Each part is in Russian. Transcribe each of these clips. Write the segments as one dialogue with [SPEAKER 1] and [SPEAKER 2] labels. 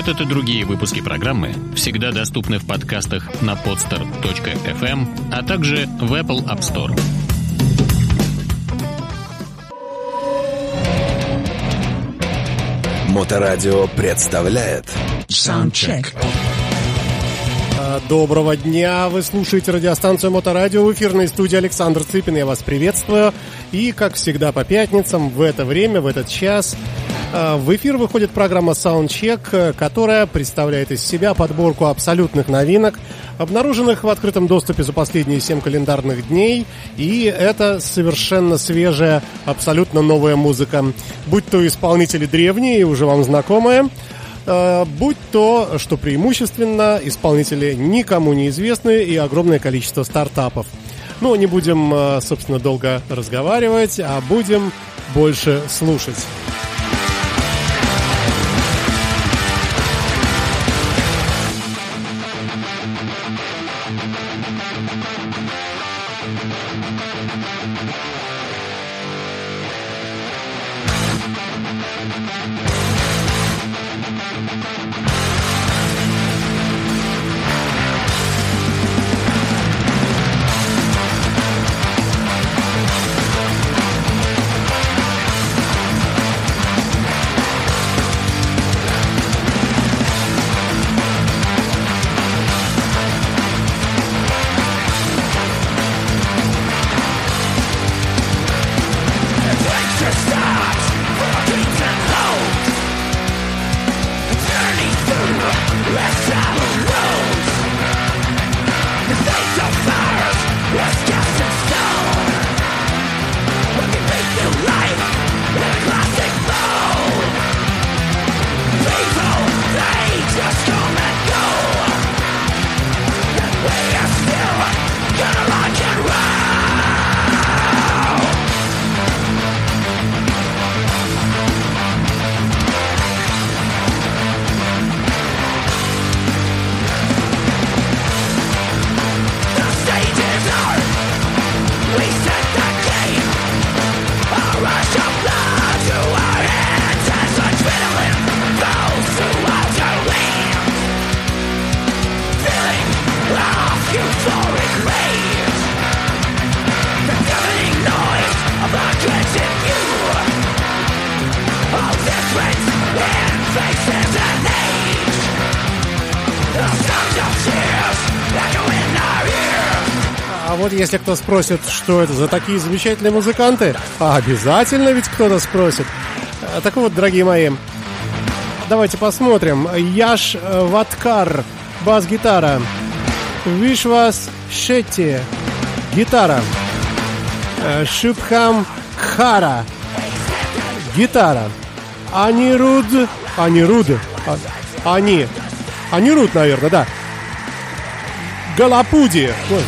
[SPEAKER 1] Этот и другие выпуски программы всегда доступны в подкастах на podster.fm, а также в Apple App Store.
[SPEAKER 2] Моторадио представляет
[SPEAKER 3] Soundcheck.
[SPEAKER 4] А, Доброго дня! Вы слушаете радиостанцию Моторадио в эфирной студии Александр Цыпин. Я вас приветствую. И, как всегда, по пятницам в это время, в этот час в эфир выходит программа Soundcheck, э, которая представляет из себя подборку абсолютных новинок, обнаруженных в открытом доступе за последние 7 календарных дней. И это совершенно свежая, абсолютно новая музыка. Будь то исполнители древние, уже вам знакомые, э, будь то, что преимущественно, исполнители никому неизвестные и огромное количество стартапов. Ну, не будем, э, собственно, долго разговаривать, а будем больше слушать. Если кто спросит, что это за такие замечательные музыканты, обязательно ведь кто-то спросит. А, Так вот, дорогие мои, давайте посмотрим. Яш э, Ваткар, бас-гитара. Вишвас Шетти, гитара. Э, Шубхам Хара, гитара. Анируд, Анируд, а- Ани, Анируд, наверное, да. Галапуди вот,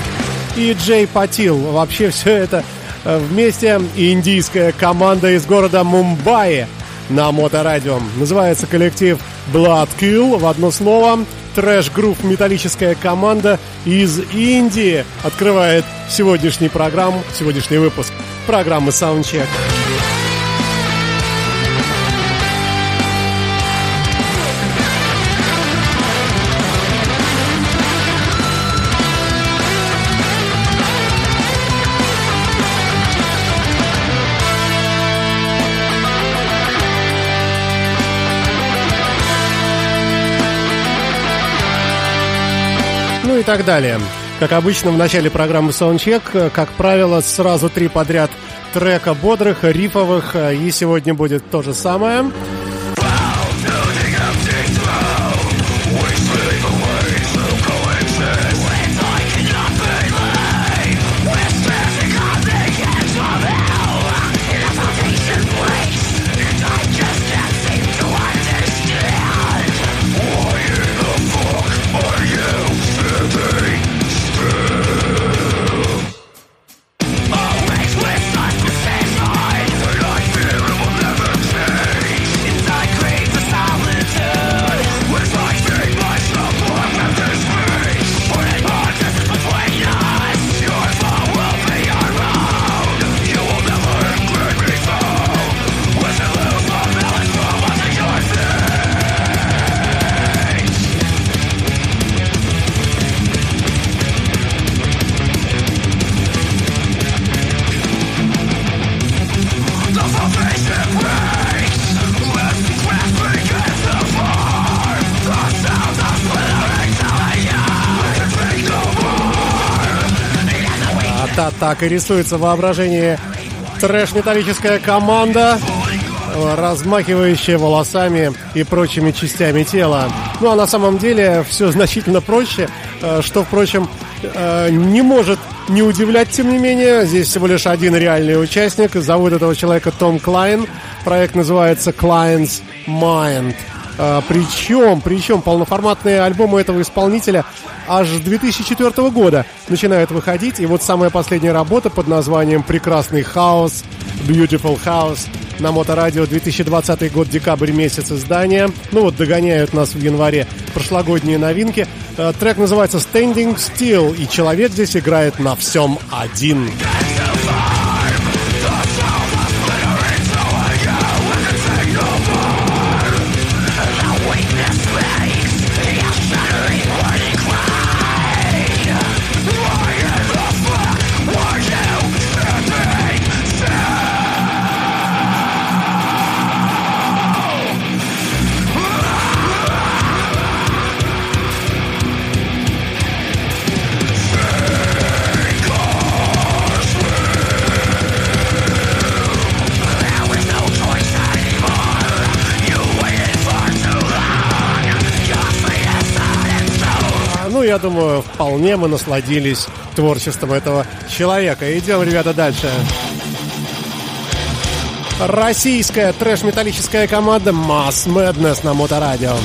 [SPEAKER 4] и Джей Патил. Вообще все это э, вместе индийская команда из города Мумбаи на моторадио. Называется коллектив Blood Kill в одно слово. Трэш-грув металлическая команда из Индии открывает сегодняшний программ, сегодняшний выпуск программы. Ну и так далее. Как обычно, в начале программы Soundcheck, э, как правило, сразу три подряд трека бодрых, рифовых, э, и сегодня будет то же самое. Так и рисуется воображение трэш-металлическая команда, размахивающая волосами и прочими частями тела. Ну а на самом деле все значительно проще, э, что, впрочем, э, не может не удивлять, тем не менее. Здесь всего лишь один реальный участник. Зовут этого человека Том Клайн. Проект называется Client's Mind. А, причем, причем полноформатные альбомы этого исполнителя аж с 2004 года начинают выходить. И вот самая последняя работа под названием «Прекрасный хаос», «Beautiful House» на Моторадио 2020 год, декабрь месяц издания. Ну вот, догоняют нас в январе прошлогодние новинки. А, трек называется «Standing Still», и человек здесь играет на всем один. Я думаю, вполне мы насладились творчеством этого человека. Идем, ребята, дальше. Российская трэш-металлическая команда Mass Madness на Моторадио.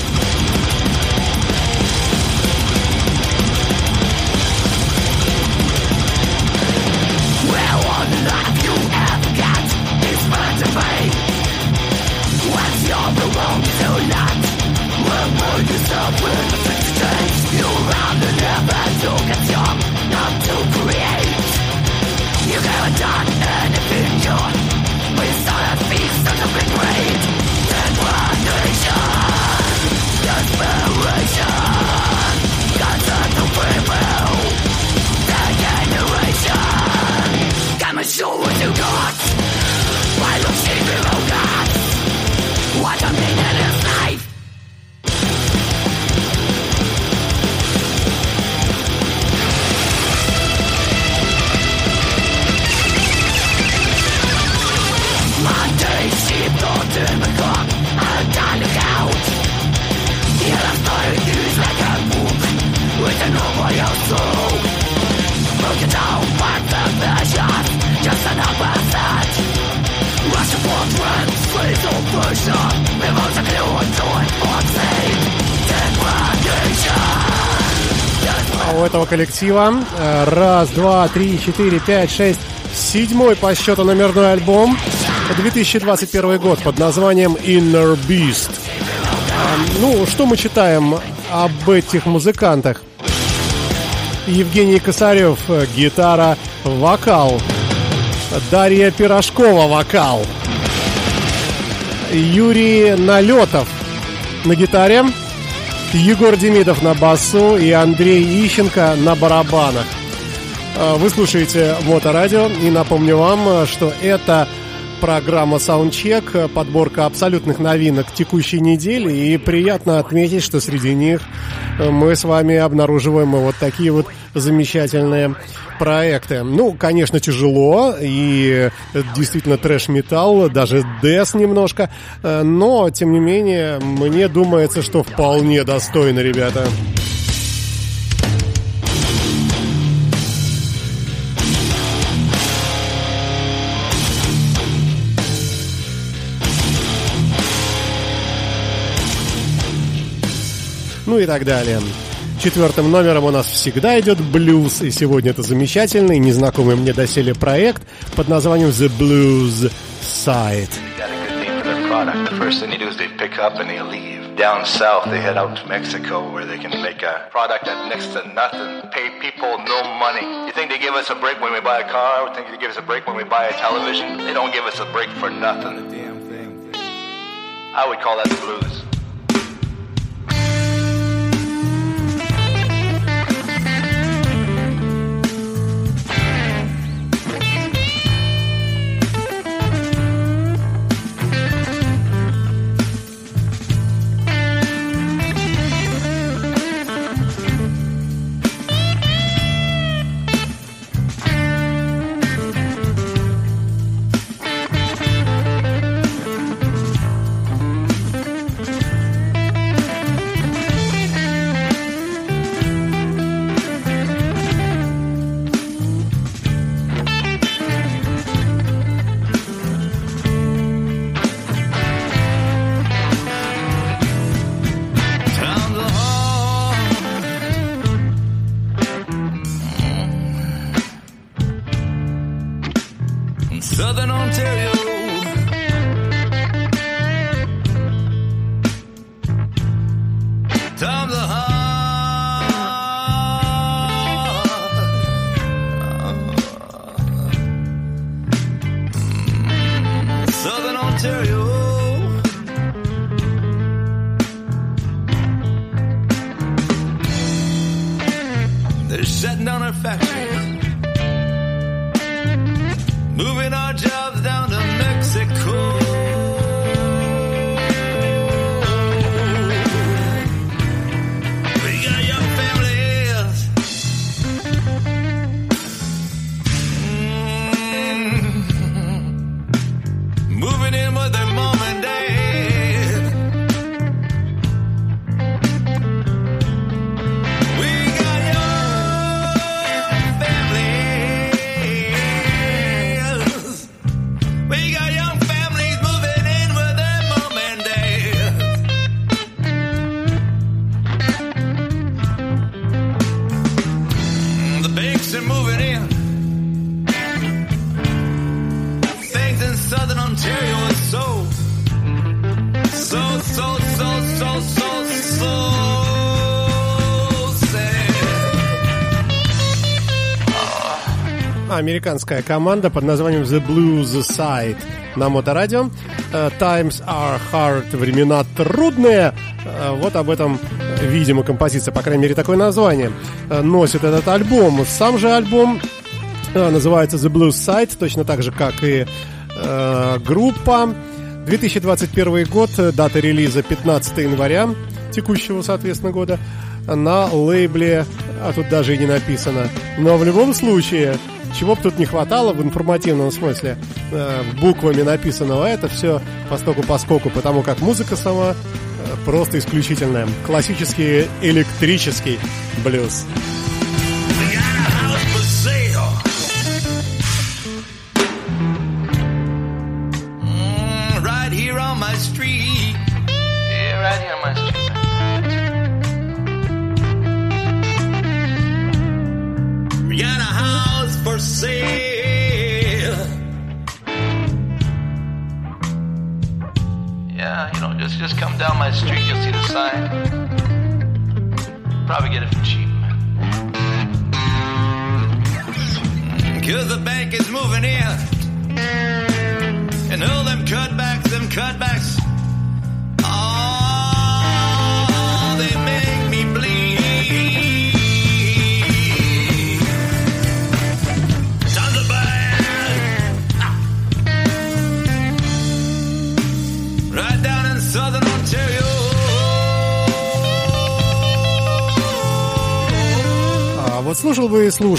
[SPEAKER 4] Коллектива. Раз, два, три, четыре, пять, шесть. Седьмой по счету номерной альбом. 2021 год под названием Inner Beast. Ну, что мы читаем об этих музыкантах? Евгений Косарев, э, гитара, вокал. Дарья Пирожкова, вокал. Юрий Налетов на гитаре. Егор Демидов на басу и Андрей Ищенко на барабанах. А, вы слушаете Моторадио и напомню вам, что это программа Soundcheck, подборка абсолютных новинок текущей недели. И приятно отметить, что среди них мы с вами обнаруживаем вот такие вот замечательные проекты. Ну, конечно, тяжело, и действительно трэш-металл, даже дэс немножко, но, тем не менее, мне думается, что вполне достойно, ребята. Ну и так далее. Четвертым номером у нас всегда идет блюз, и сегодня это замечательный, незнакомый мне доселе проект под названием The Blues Side. Down south, they head out to Mexico where they can make a product at next to nothing, pay people no money. You think they give us a break when we buy a car? You think they give us a break when we buy a television? They don't give us a break for nothing. I would call that the blues.
[SPEAKER 5] tell you
[SPEAKER 4] Американская команда под названием The Blues Side на моторадио. Э, Times are hard, времена трудные. Э, Вот об этом, видимо, композиция, по крайней мере, такое название, э, носит этот альбом. Сам же альбом называется The Blues Side, точно так же, как и группа. 2021 год, дата релиза 15 января текущего, соответственно, года на лейбле, а тут даже и не написано. Но в любом случае, чего бы тут не хватало в информативном смысле, э, буквами написанного, это все постоку поскоку, потому как музыка сама э, просто исключительная. Классический электрический блюз.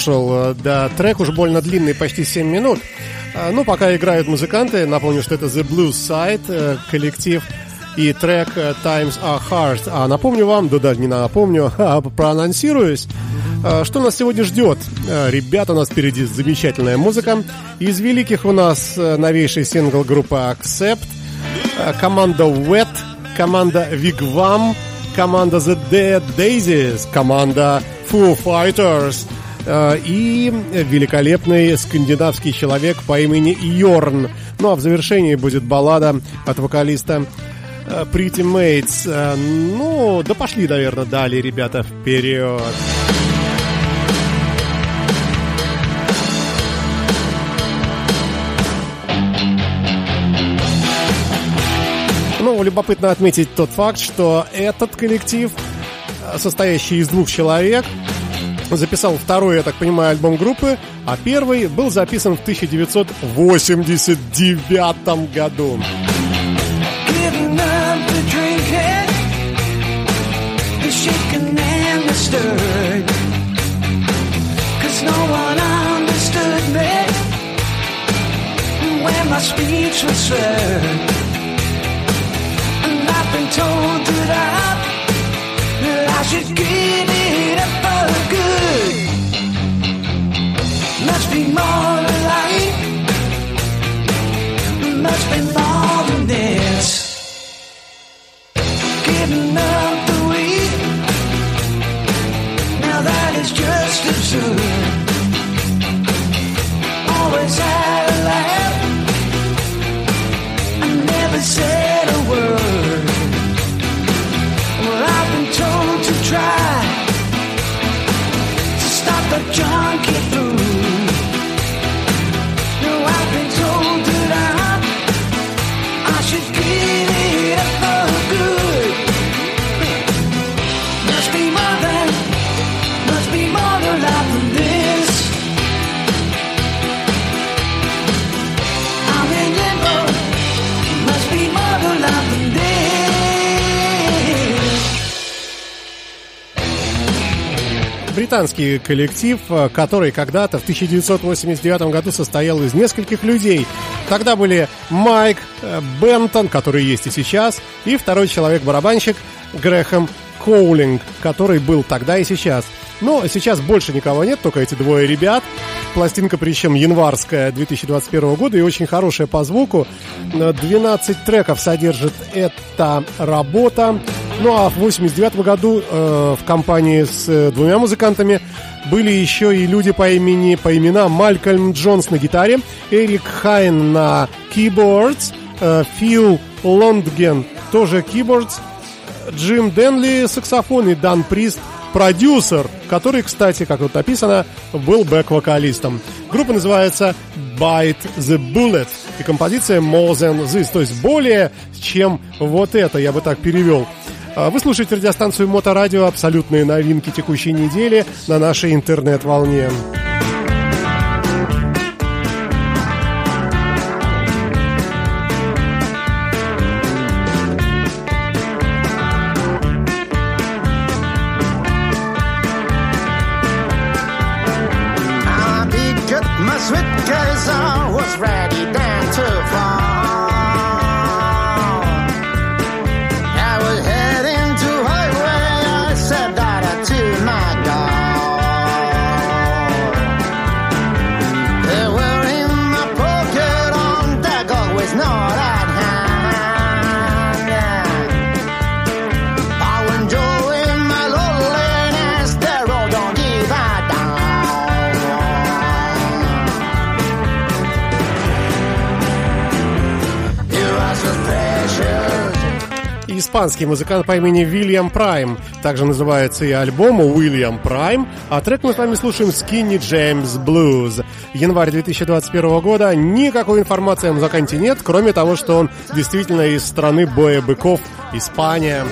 [SPEAKER 4] Слушал. Э, Да, трек уж больно длинный, почти 7 минут. А, Ну, пока играют музыканты, напомню, что это The Blue Side, э, коллектив, и трек э, Times Are Hard. А напомню вам, да даже не напомню, а проанонсируюсь, что нас сегодня ждет. Ребята, у нас впереди замечательная музыка. Из великих у нас новейший сингл группы Accept, команда Wet, команда Wigwam, команда The Dead Daisies, команда Foo Fighters и великолепный скандинавский человек по имени Йорн. Ну а в завершении будет баллада от вокалиста э, Pretty Mates. Э, Ну, да пошли, наверное, далее, ребята, вперед. Ну, любопытно отметить тот факт, что этот коллектив, э, состоящий из двух человек, записал второй, я так понимаю, альбом группы, а первый был записан в 1989 году.
[SPEAKER 6] Speech was slurred. And I've been told that I, that I should give it up for good. Must be more to life must be more than this. Giving up the weed, now that is just absurd.
[SPEAKER 4] Британский коллектив, э, который когда-то в 1989 году состоял из нескольких людей. Тогда были Майк э, Бентон, который есть и сейчас, и второй человек-барабанщик Грэхэм Коулинг, который был тогда и сейчас. Но сейчас больше никого нет, только эти двое ребят. Пластинка, причем январская 2021 года и очень хорошая по звуку. 12 треков содержит эта работа. Ну а в 89 году э, в компании с э, двумя музыкантами были еще и люди по имени, по именам Малькольм Джонс на гитаре, Эрик Хайн на keyboards, э, Фил Лондген тоже keyboards, Джим Денли саксофон и Дан Прист продюсер, который, кстати, как тут написано, был бэк-вокалистом. Группа называется Bite the Bullet и композиция More Than This, то есть более чем вот это, я бы так перевел. А Вы слушаете радиостанцию Моторадио «Абсолютные новинки текущей недели» на нашей интернет-волне. Испанский музыкант по имени Уильям Прайм. Также называется и альбом Уильям Прайм. А трек мы с вами слушаем Skinny James Blues. Январь 2021 года. Никакой информации о музыканте нет, кроме того, что он действительно из страны боя быков Испания.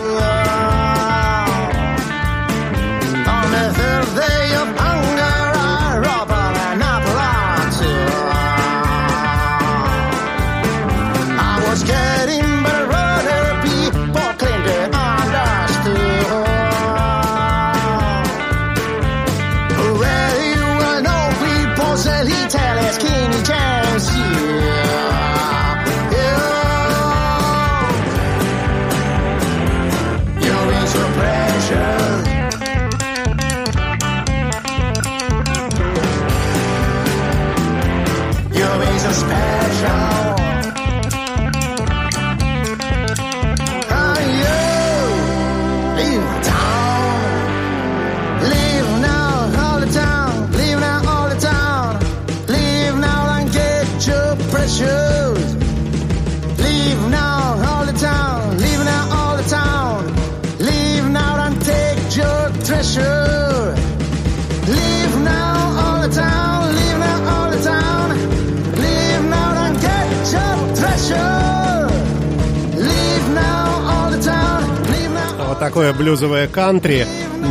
[SPEAKER 4] Такое блюзовое кантри,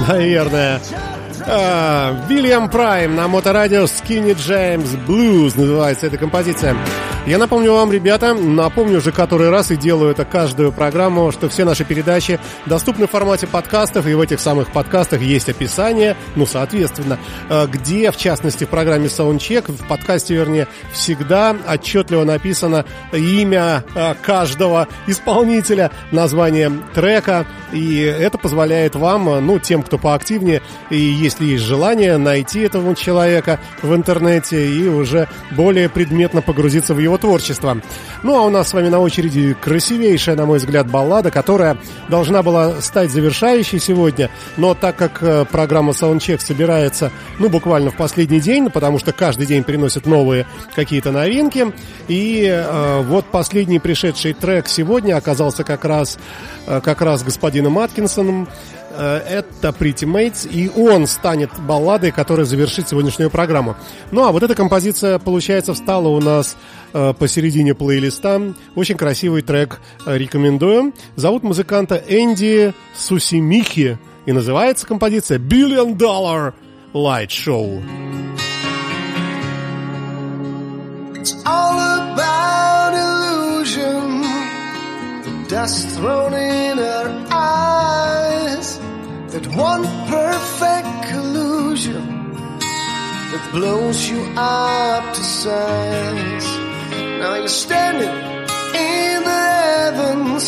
[SPEAKER 4] наверное. А, Вильям Прайм на моторадио Skinny James Blues называется эта композиция. Я напомню вам, ребята, напомню уже который раз и делаю это каждую программу, что все наши передачи доступны в формате подкастов, и в этих самых подкастах есть описание, ну, соответственно, э, где, в частности, в программе Soundcheck, в подкасте, вернее, всегда отчетливо написано имя э, каждого исполнителя, название трека, и это позволяет вам, ну, тем, кто поактивнее, и если есть желание, найти этого человека в интернете и уже более предметно погрузиться в его творчество. Ну, а у нас с вами на очереди красивейшая, на мой взгляд, баллада, которая должна была стать завершающей сегодня, но так как э, программа Soundcheck собирается, ну, буквально в последний день, потому что каждый день приносят новые какие-то новинки, и э, вот последний пришедший трек сегодня оказался как раз, э, как раз господином Аткинсоном, Э, это Pretty Mates, и он станет балладой, которая завершит сегодняшнюю программу. Ну а вот эта композиция, получается, встала у нас посередине плейлиста. Очень красивый трек, э, рекомендую. Зовут музыканта Энди Сусимихи, и называется композиция Billion Dollar Light Show.
[SPEAKER 7] It's all about illusion. The dust thrown in her eyes. That one perfect illusion. blows you up to size. Now you're standing in the heavens.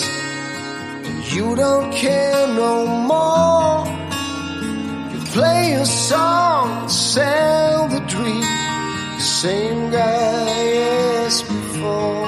[SPEAKER 7] You don't care no more. You play a song, sell the dream. Same guy as before.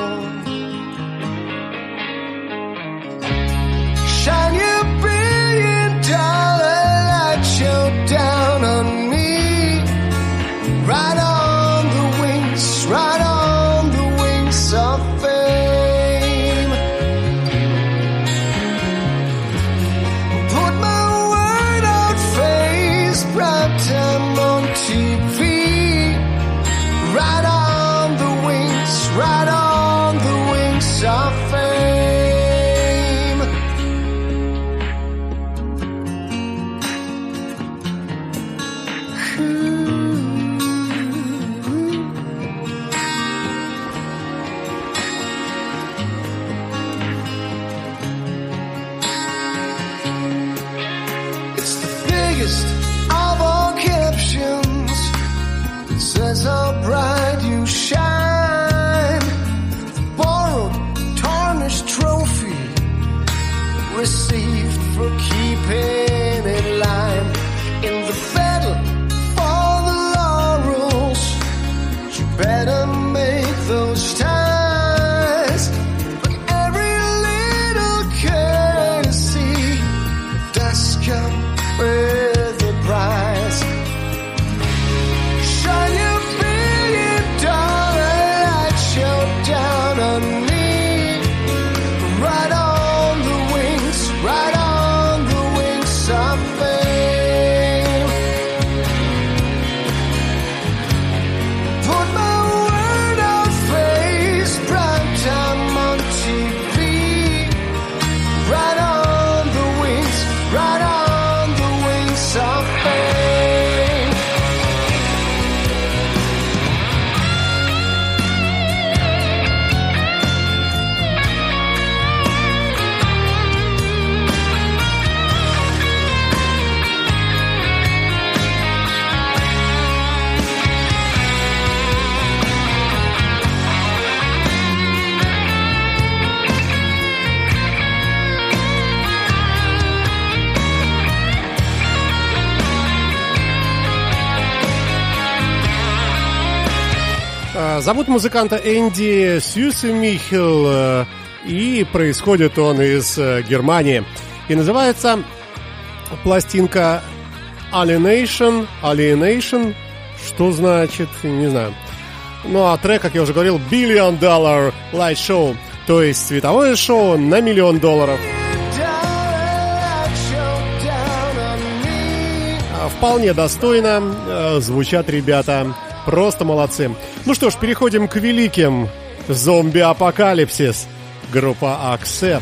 [SPEAKER 4] Зовут музыканта Энди Сюсемихел, э, и происходит он из э, Германии. И называется пластинка Alienation. Alienation, что значит, не знаю. Ну а трек, как я уже говорил, Billion Dollar Light Show, то есть световое шоу на миллион долларов. Вполне достойно э, звучат ребята. Просто молодцы. Ну что ж, переходим к великим. Зомби-апокалипсис. Группа Accept.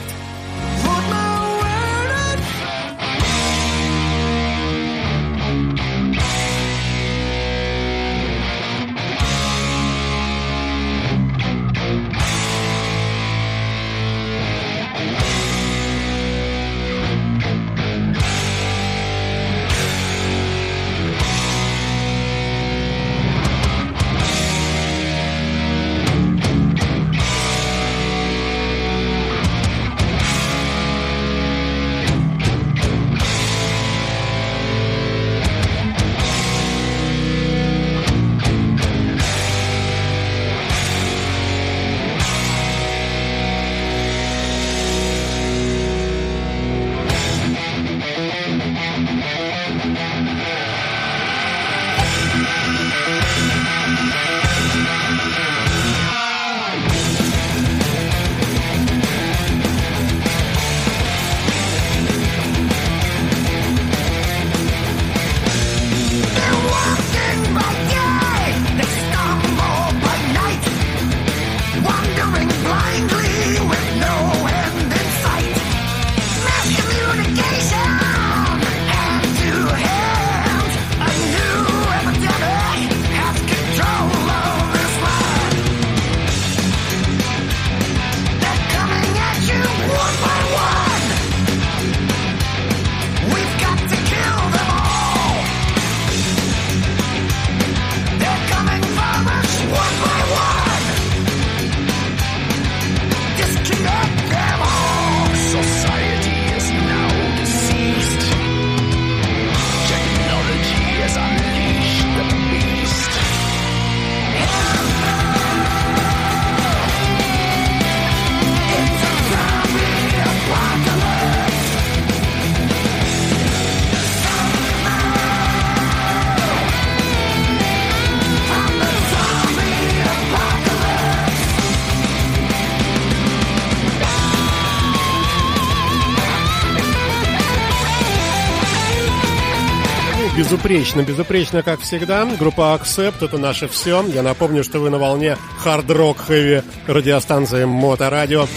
[SPEAKER 4] Безупречно, безупречно, как всегда. Группа Accept — это наше все. Я напомню, что вы на волне Hard Rock Heavy радиостанции Моторадио.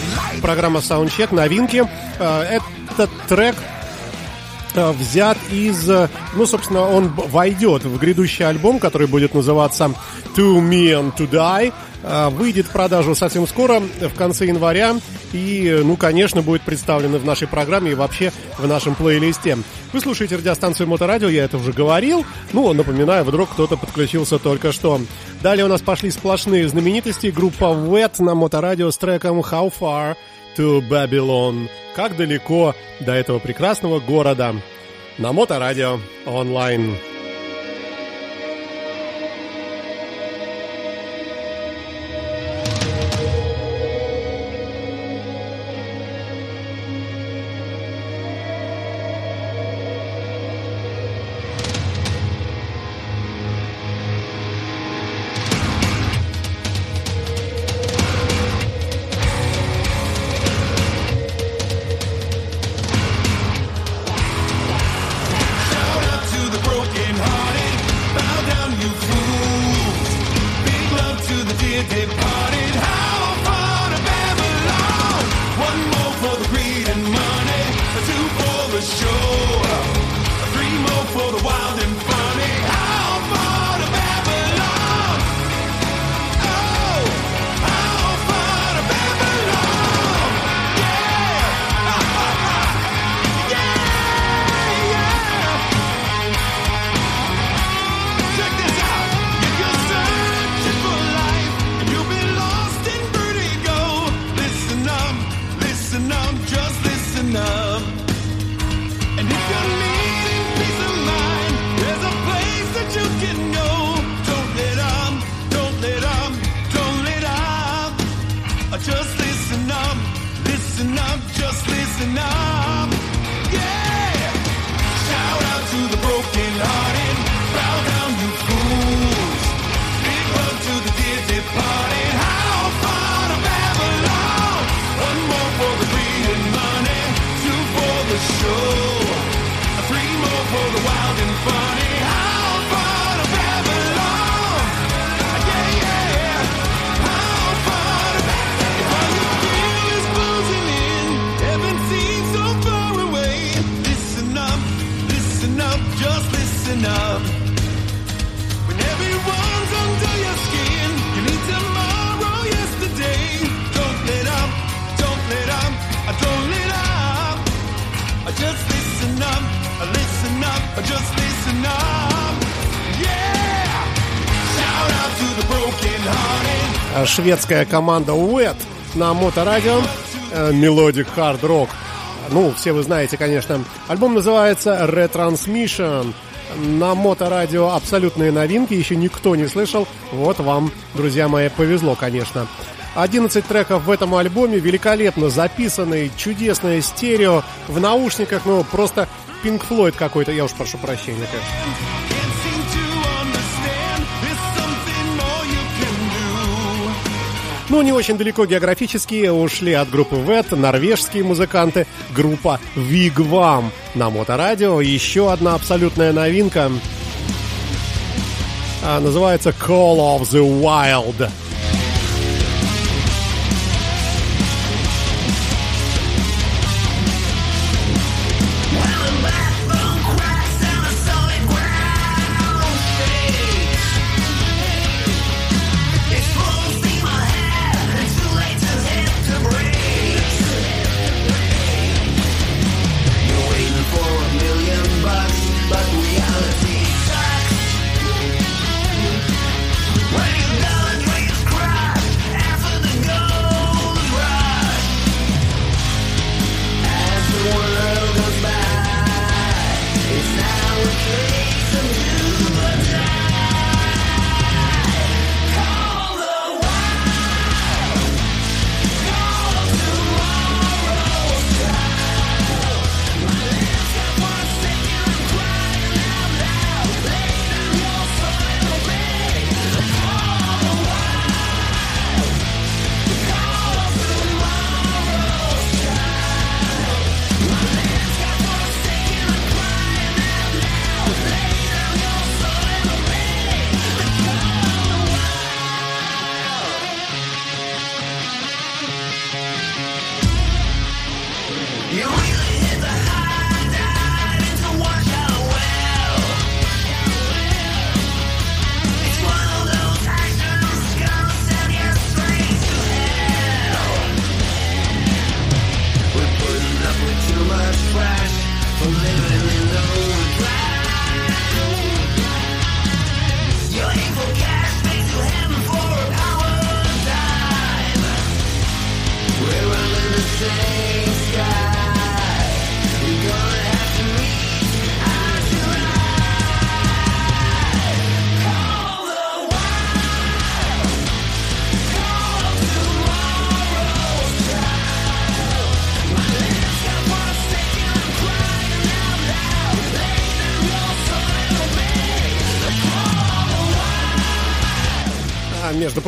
[SPEAKER 4] Программа Soundcheck, новинки. Э, Этот трек э, взят из... э, Ну, собственно, он войдет в грядущий альбом, который будет называться To Me To Die. Выйдет в продажу совсем скоро, в конце января. И, ну, конечно, будет представлен в нашей программе и вообще в нашем плейлисте. Вы слушаете радиостанцию Моторадио, я это уже говорил. Ну, напоминаю, вдруг кто-то подключился только что. Далее у нас пошли сплошные знаменитости. Группа Wet на Моторадио с треком How Far to Babylon. Как далеко до этого прекрасного города. На Моторадио онлайн.
[SPEAKER 3] Show.
[SPEAKER 4] Шведская команда Wet на Моторадио. Э, Мелодик Hard Rock. Ну, все вы знаете, конечно. Альбом называется Retransmission. На Моторадио абсолютные новинки, еще никто не слышал. Вот вам, друзья мои, повезло, конечно. 11 треков в этом альбоме, великолепно записанный, чудесное стерео, в наушниках, ну, просто Pink Floyd какой-то, я уж прошу прощения, конечно. Ну, не очень далеко географически ушли от группы Вет, норвежские музыканты, группа Вигвам на Моторадио. Еще одна абсолютная новинка. А, называется Call of the Wild.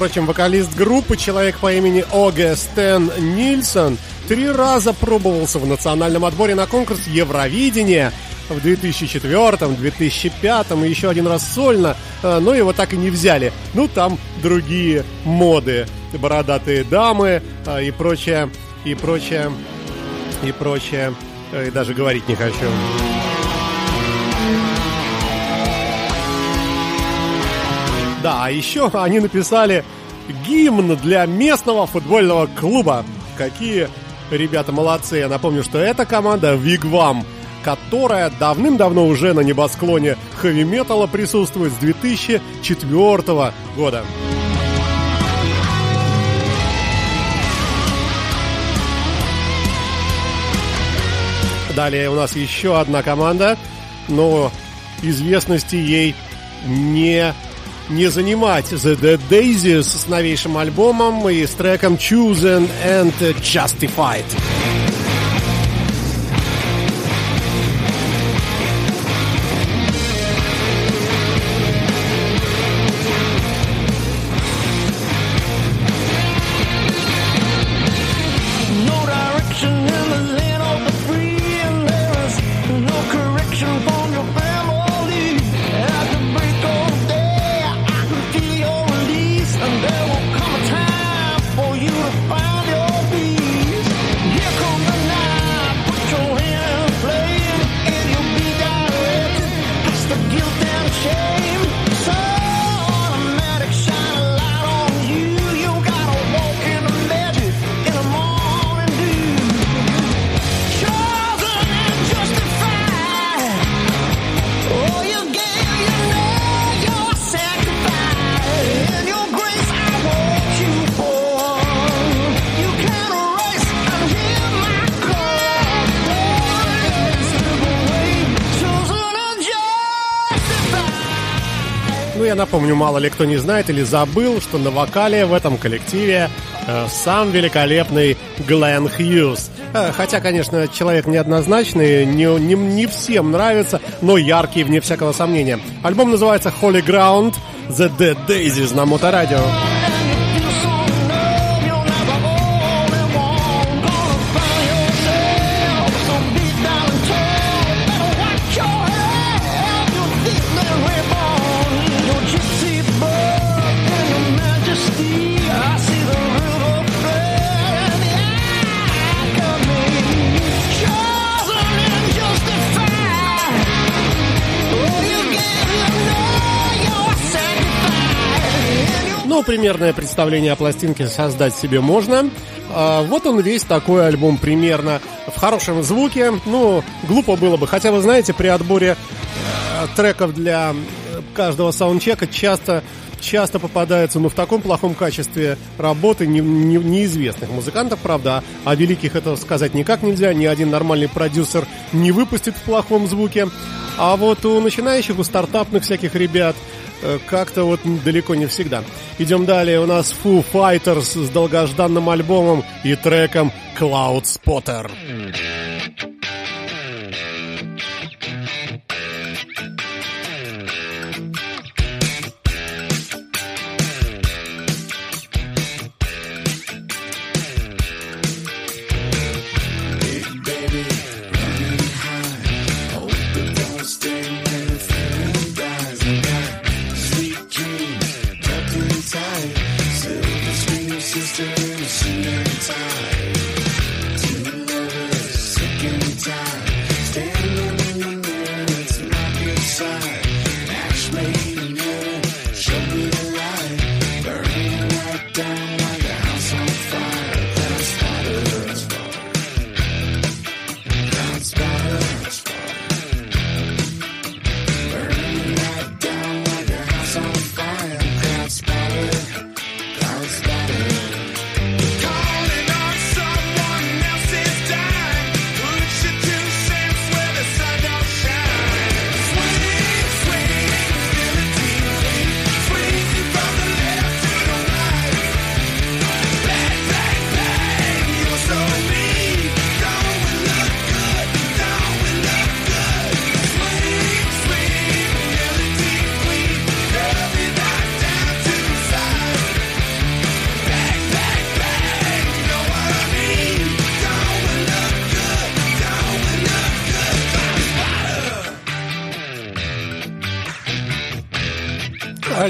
[SPEAKER 4] Прочим, вокалист группы, человек по имени Оге Стэн Нильсон, три раза пробовался в национальном отборе на конкурс Евровидения в 2004, 2005 и еще один раз сольно, а, но его так и не взяли. Ну, там другие моды, бородатые дамы а, и прочее, и прочее, и прочее, и даже говорить не хочу. Да, а еще они написали гимн для местного футбольного клуба. Какие ребята молодцы. Я напомню, что это команда Вигвам, которая давным-давно уже на небосклоне хэви-металла присутствует с 2004 года. Далее у нас еще одна команда, но известности ей не не занимать The Dead Daisies с новейшим альбомом и с треком Chosen and Justified. Я напомню, мало ли кто не знает или забыл, что на вокале в этом коллективе э, сам великолепный Глен Хьюз. Э, хотя, конечно, человек неоднозначный, не, не, не всем нравится, но яркий, вне всякого сомнения. Альбом называется Holy Ground The Dead Daisies на Моторадио. Ну, примерное представление о пластинке создать себе можно. А, вот он весь такой альбом примерно в хорошем звуке. Ну, глупо было бы. Хотя, вы знаете, при отборе э, треков для э, каждого саундчека часто часто попадается, ну, в таком плохом качестве работы не- не- неизвестных музыкантов, правда, а великих это сказать никак нельзя, ни один нормальный продюсер не выпустит в плохом звуке. А вот у начинающих, у стартапных всяких ребят как-то вот далеко не всегда. Идем далее. У нас Foo Fighters с долгожданным альбомом и треком Cloud Spotter.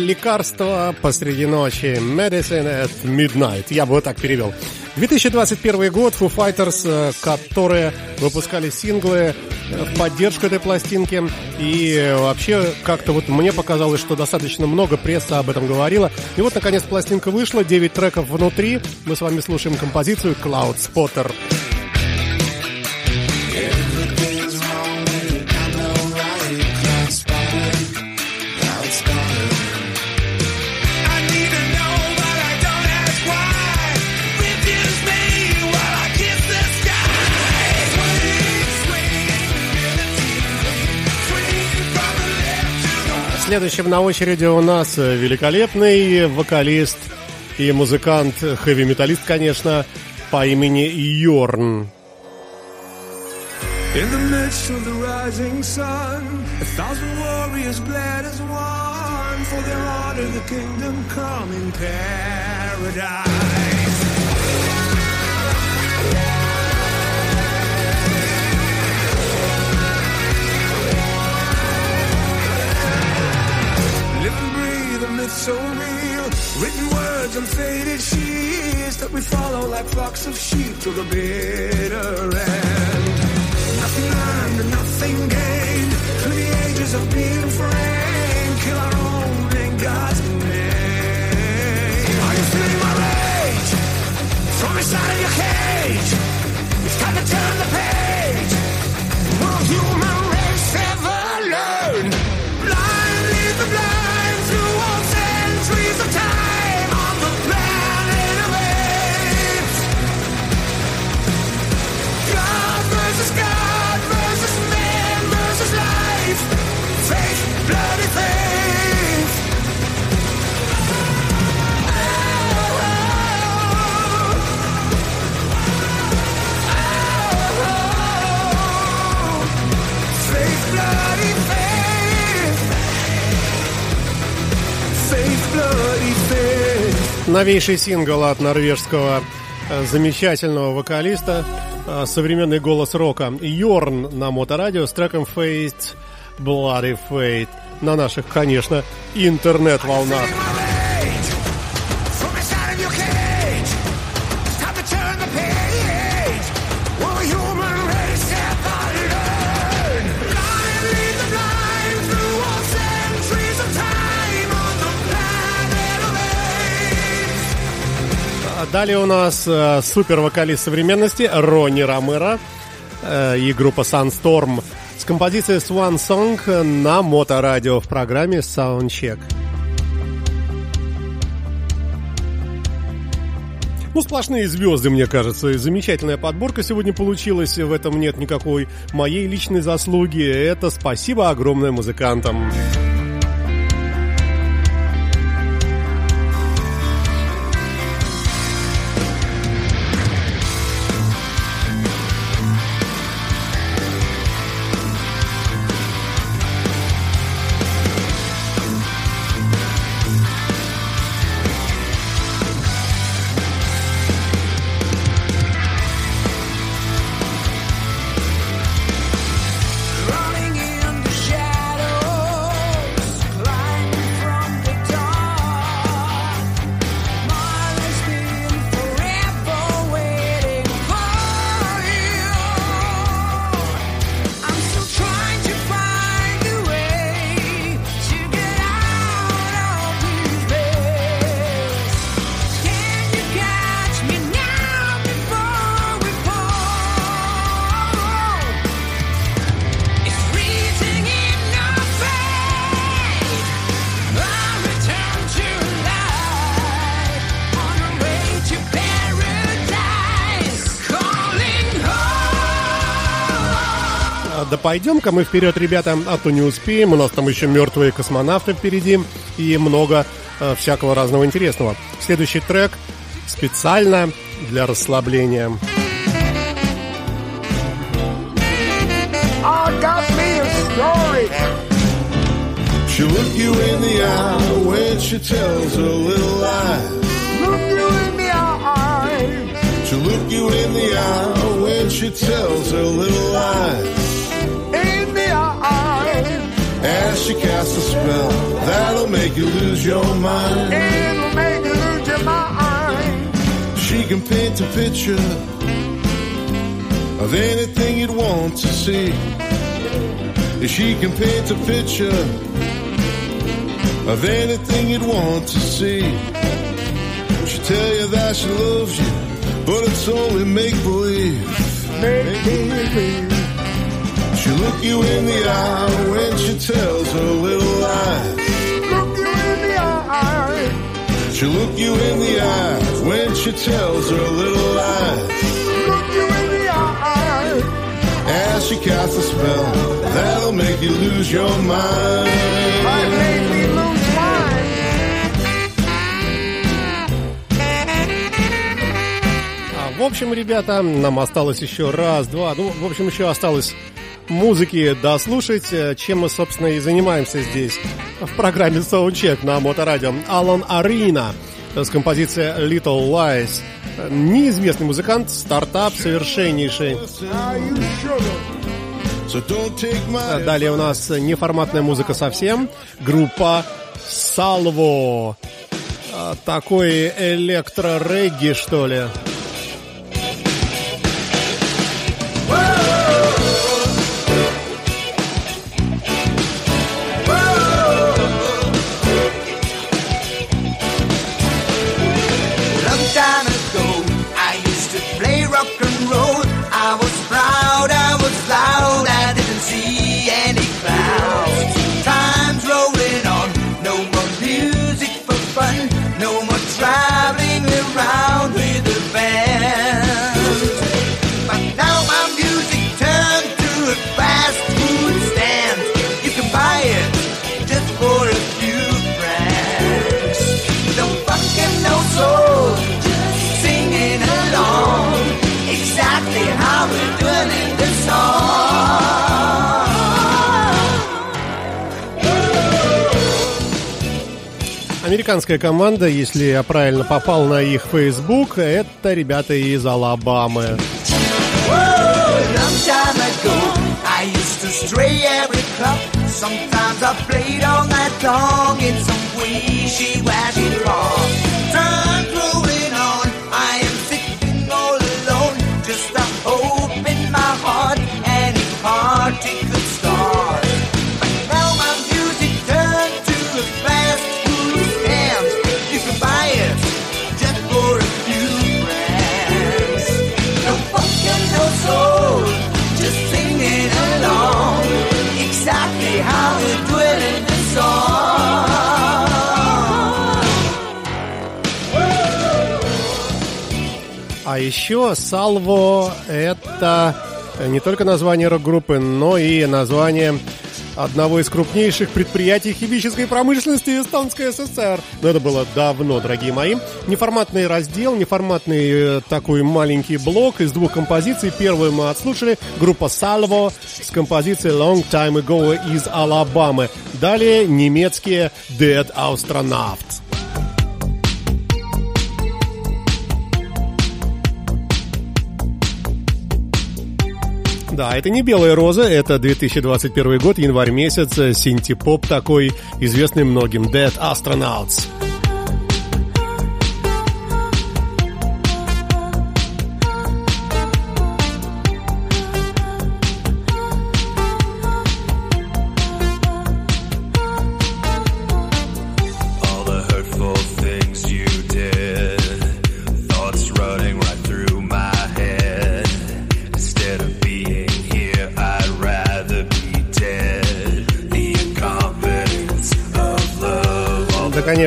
[SPEAKER 4] Лекарство посреди ночи. Medicine at Midnight. Я бы вот так перевел. 2021 год Foo Fighters, э, которые выпускали синглы э, в поддержку этой пластинки. И вообще, как-то вот мне показалось, что достаточно много пресса об этом говорила. И вот, наконец, пластинка вышла, 9 треков внутри. Мы с вами слушаем композицию Cloud Spotter.
[SPEAKER 3] I
[SPEAKER 4] Следующим на очереди у нас э, великолепный вокалист и музыкант, хэви-металлист, конечно, по имени Йорн.
[SPEAKER 3] In the midst of the rising sun, a thousand warriors bled as one, for their honor the kingdom come in paradise. Myth so real, written words on faded sheets that we follow like flocks of sheep to the bitter end. Nothing earned and nothing gained through the ages of being framed. Kill our own in God's name. Are you feeling my rage? From inside of your cage. It's time to turn the page. Will human
[SPEAKER 4] Новейший сингл от норвежского э, замечательного вокалиста, э, современный голос рока Йорн на моторадио с треком Fate Bloody Fate на наших, конечно, интернет-волнах. Далее у нас э, супер-вокалист современности Ронни Ромеро э, и группа Sunstorm с композицией Swan Song на моторадио в программе Soundcheck. Ну, сплошные звезды, мне кажется. И Замечательная подборка сегодня получилась. В этом нет никакой моей личной заслуги. Это спасибо огромное музыкантам.
[SPEAKER 3] Running
[SPEAKER 4] Да пойдем-ка мы вперед, ребята, а то не успеем. У нас там еще мертвые космонавты впереди и много э, всякого разного интересного. Следующий трек специально для расслабления.
[SPEAKER 7] A.
[SPEAKER 8] She'll look you in the eye when she tells her little lie.
[SPEAKER 7] Look you in the eye.
[SPEAKER 8] She'll look you in the eye when she tells her little lie.
[SPEAKER 7] In the eye.
[SPEAKER 8] As she casts a spell that'll make you lose your mind.
[SPEAKER 7] It'll make you lose your mind.
[SPEAKER 8] She can paint a picture of anything you'd want to see. She can paint a picture of anything you'd want to see. She'll tell you that she loves you, but it's only make believe.
[SPEAKER 7] Make believe.
[SPEAKER 8] She'll look you in the eye when she tells her little lies.
[SPEAKER 7] Look you in the eye.
[SPEAKER 8] She'll look you in the eye when she tells her little lies.
[SPEAKER 7] Look you in the eye.
[SPEAKER 8] As she casts a spell that'll make you lose your mind.
[SPEAKER 7] Might make me lose mine.
[SPEAKER 4] А, В общем, ребята, нам осталось еще раз, два, ну, в общем, еще осталось музыки дослушать, э, чем мы, собственно, и занимаемся здесь в программе Soundcheck на Моторадио. Алан Арина с композицией Little Lies. Э, Неизвестный музыкант, стартап совершеннейший.
[SPEAKER 8] My
[SPEAKER 4] Далее у нас неформатная музыка совсем. Группа Salvo. А, Такой электро-регги, что ли. Американская команда, если я правильно попал на их Facebook, это ребята из Алабамы.
[SPEAKER 7] Sometimes I played all night long in some wishy-washy bar.
[SPEAKER 4] А еще Salvo это не только название рок-группы, но и название одного из крупнейших предприятий химической промышленности Эстонской ССР. Но это было давно, дорогие мои. Неформатный раздел, неформатный э, такой маленький блок из двух композиций. Первую мы отслушали. Группа Salvo с композицией Long Time Ago из Алабамы. Далее немецкие Dead Astronauts. Да, это не белая роза, это 2021 год, январь месяц, синтепоп такой, известный многим, Dead Astronauts.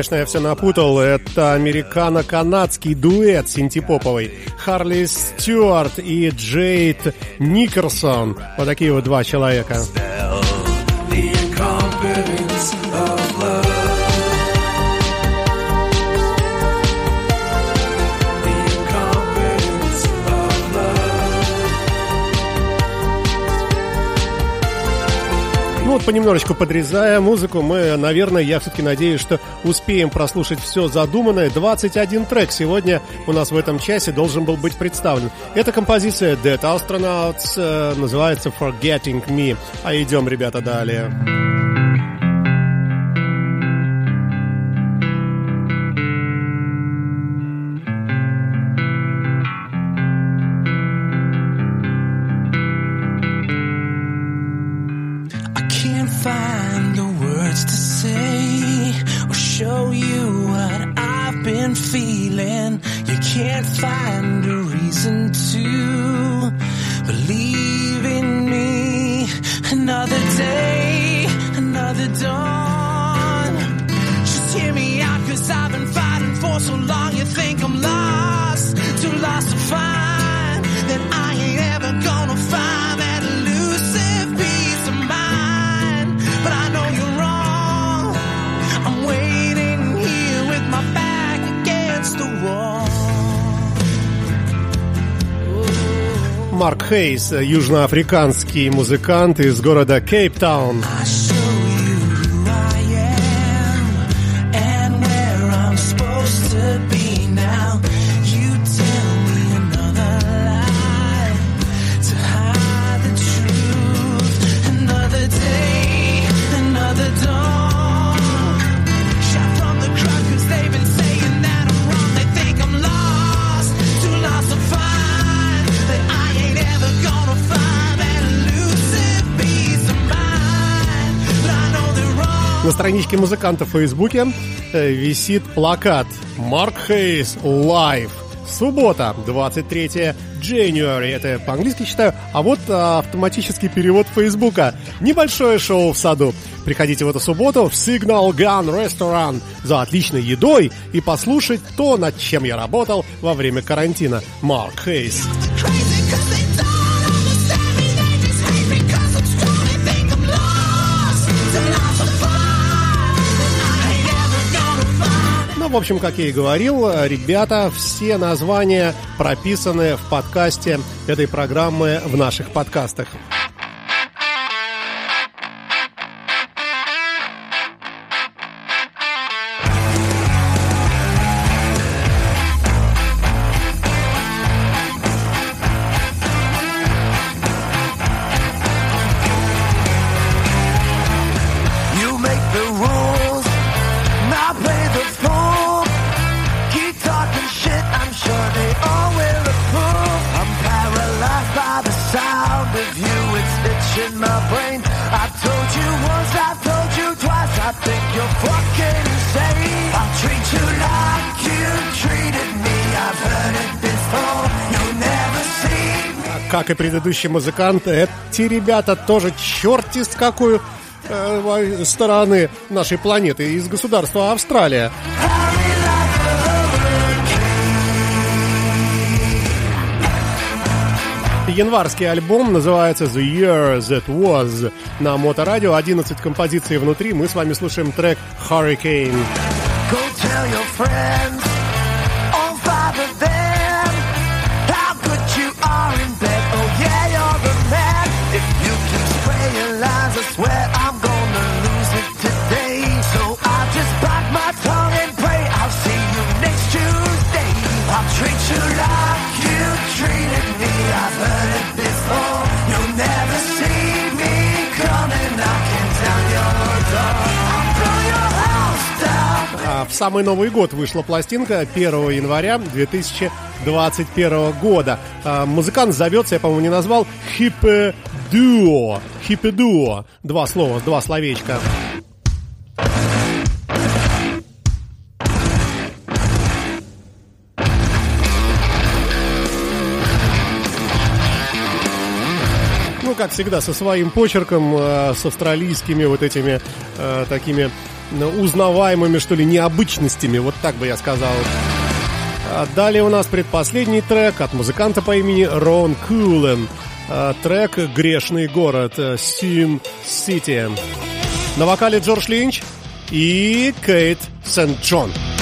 [SPEAKER 4] Конечно, я все напутал. Это американо-канадский дуэт синтепоповый. Харли Стюарт и Джейд Никерсон. Вот такие вот два человека. Ну вот понемножечку подрезая музыку, мы, наверное, я все-таки надеюсь, что успеем прослушать все задуманное. 21 трек сегодня у нас в этом часе должен был быть представлен. Эта композиция Dead Astronauts э, называется Forgetting Me. А идем, ребята, далее. Хейс, южноафриканский музыкант из города Кейптаун.
[SPEAKER 9] I
[SPEAKER 4] страничке музыканта в Фейсбуке э, висит плакат «Марк Хейс Лайв». Суббота, 23 January, это по-английски читаю, а вот а, автоматический перевод Фейсбука. Небольшое шоу в саду. Приходите в эту субботу в Signal Gun Restaurant за отличной едой и послушать то, над чем я работал во время карантина. Марк Хейс.
[SPEAKER 9] Crazy
[SPEAKER 4] Ну, в общем, как я и говорил, ребята, все названия прописаны в подкасте этой программы в наших подкастах. Предыдущий музыкант, эти ребята тоже черти с какой э, стороны нашей планеты, из государства Австралия. Январский альбом называется The Year That Was. На Моторадио 11 композиций внутри. Мы с вами слушаем трек Hurricane.
[SPEAKER 7] Go tell your friends,
[SPEAKER 4] А самый Новый год вышла пластинка 1 января 2021 года. А, Музыкант зовется, я, по-моему, не назвал, Хипе Дуо. Хипе Дуо. Два слова, два словечка. Ну, как всегда, со своим почерком, э, с австралийскими вот этими э, такими ну, узнаваемыми, что ли, необычностями, вот так бы я сказал. А Далее у нас предпоследний трек от музыканта по имени Рон Кулен. А, Трек «Грешный город» э, Син Сити. На вокале Джордж Линч и Кейт Сент-Джон.
[SPEAKER 9] Glitter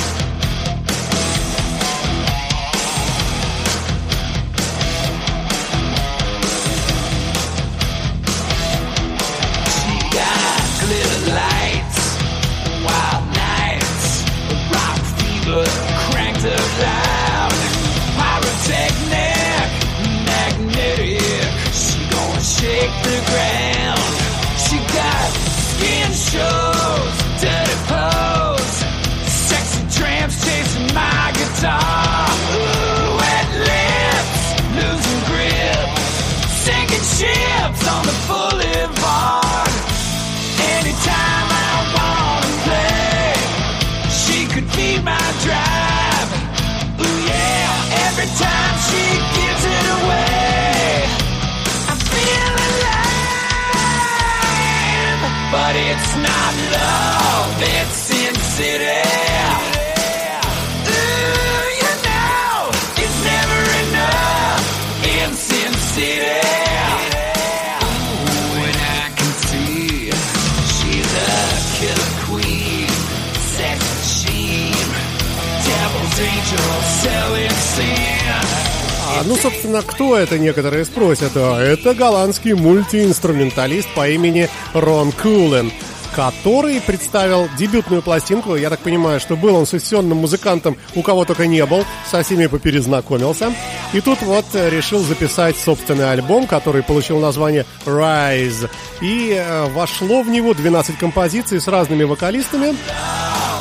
[SPEAKER 4] А, ну, собственно, кто это, некоторые спросят. А, это голландский мультиинструменталист по имени Рон Кулен, который представил дебютную пластинку. Я так понимаю, что был он сессионным музыкантом, у кого только не был, со всеми поперезнакомился. И тут вот э, решил записать собственный альбом, который получил название Rise. И э, вошло в него 12 композиций с разными вокалистами.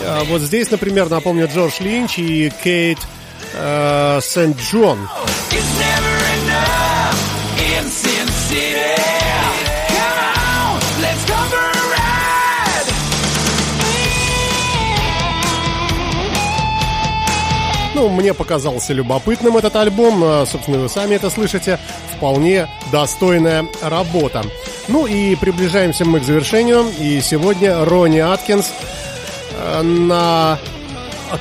[SPEAKER 4] А, Вот здесь, например, напомню, Джордж Линч и Кейт э, Сент-Джон.
[SPEAKER 9] It's never enough in Sin City.
[SPEAKER 4] Ну, мне показался любопытным этот альбом. а, Собственно, вы сами это слышите. Вполне достойная работа. Ну и приближаемся мы к завершению. И сегодня Ронни Аткинс э, на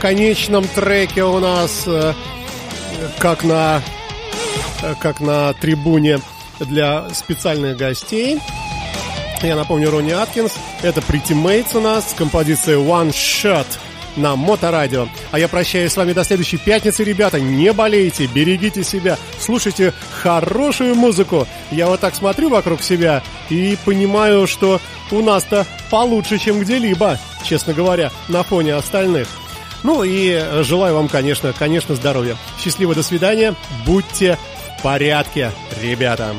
[SPEAKER 4] конечном треке у нас, э, как на, э, как на трибуне для специальных гостей. Я напомню, Ронни Аткинс. Это Pretty Mates у нас с композицией One Shot на Моторадио. А я прощаюсь с вами до следующей пятницы, ребята. Не болейте, берегите себя, слушайте хорошую музыку. Я вот так смотрю вокруг себя и понимаю, что у нас-то получше, чем где-либо, честно говоря, на фоне остальных. Ну и желаю вам, конечно, конечно, здоровья. Счастливо, до свидания. Будьте в порядке, ребята.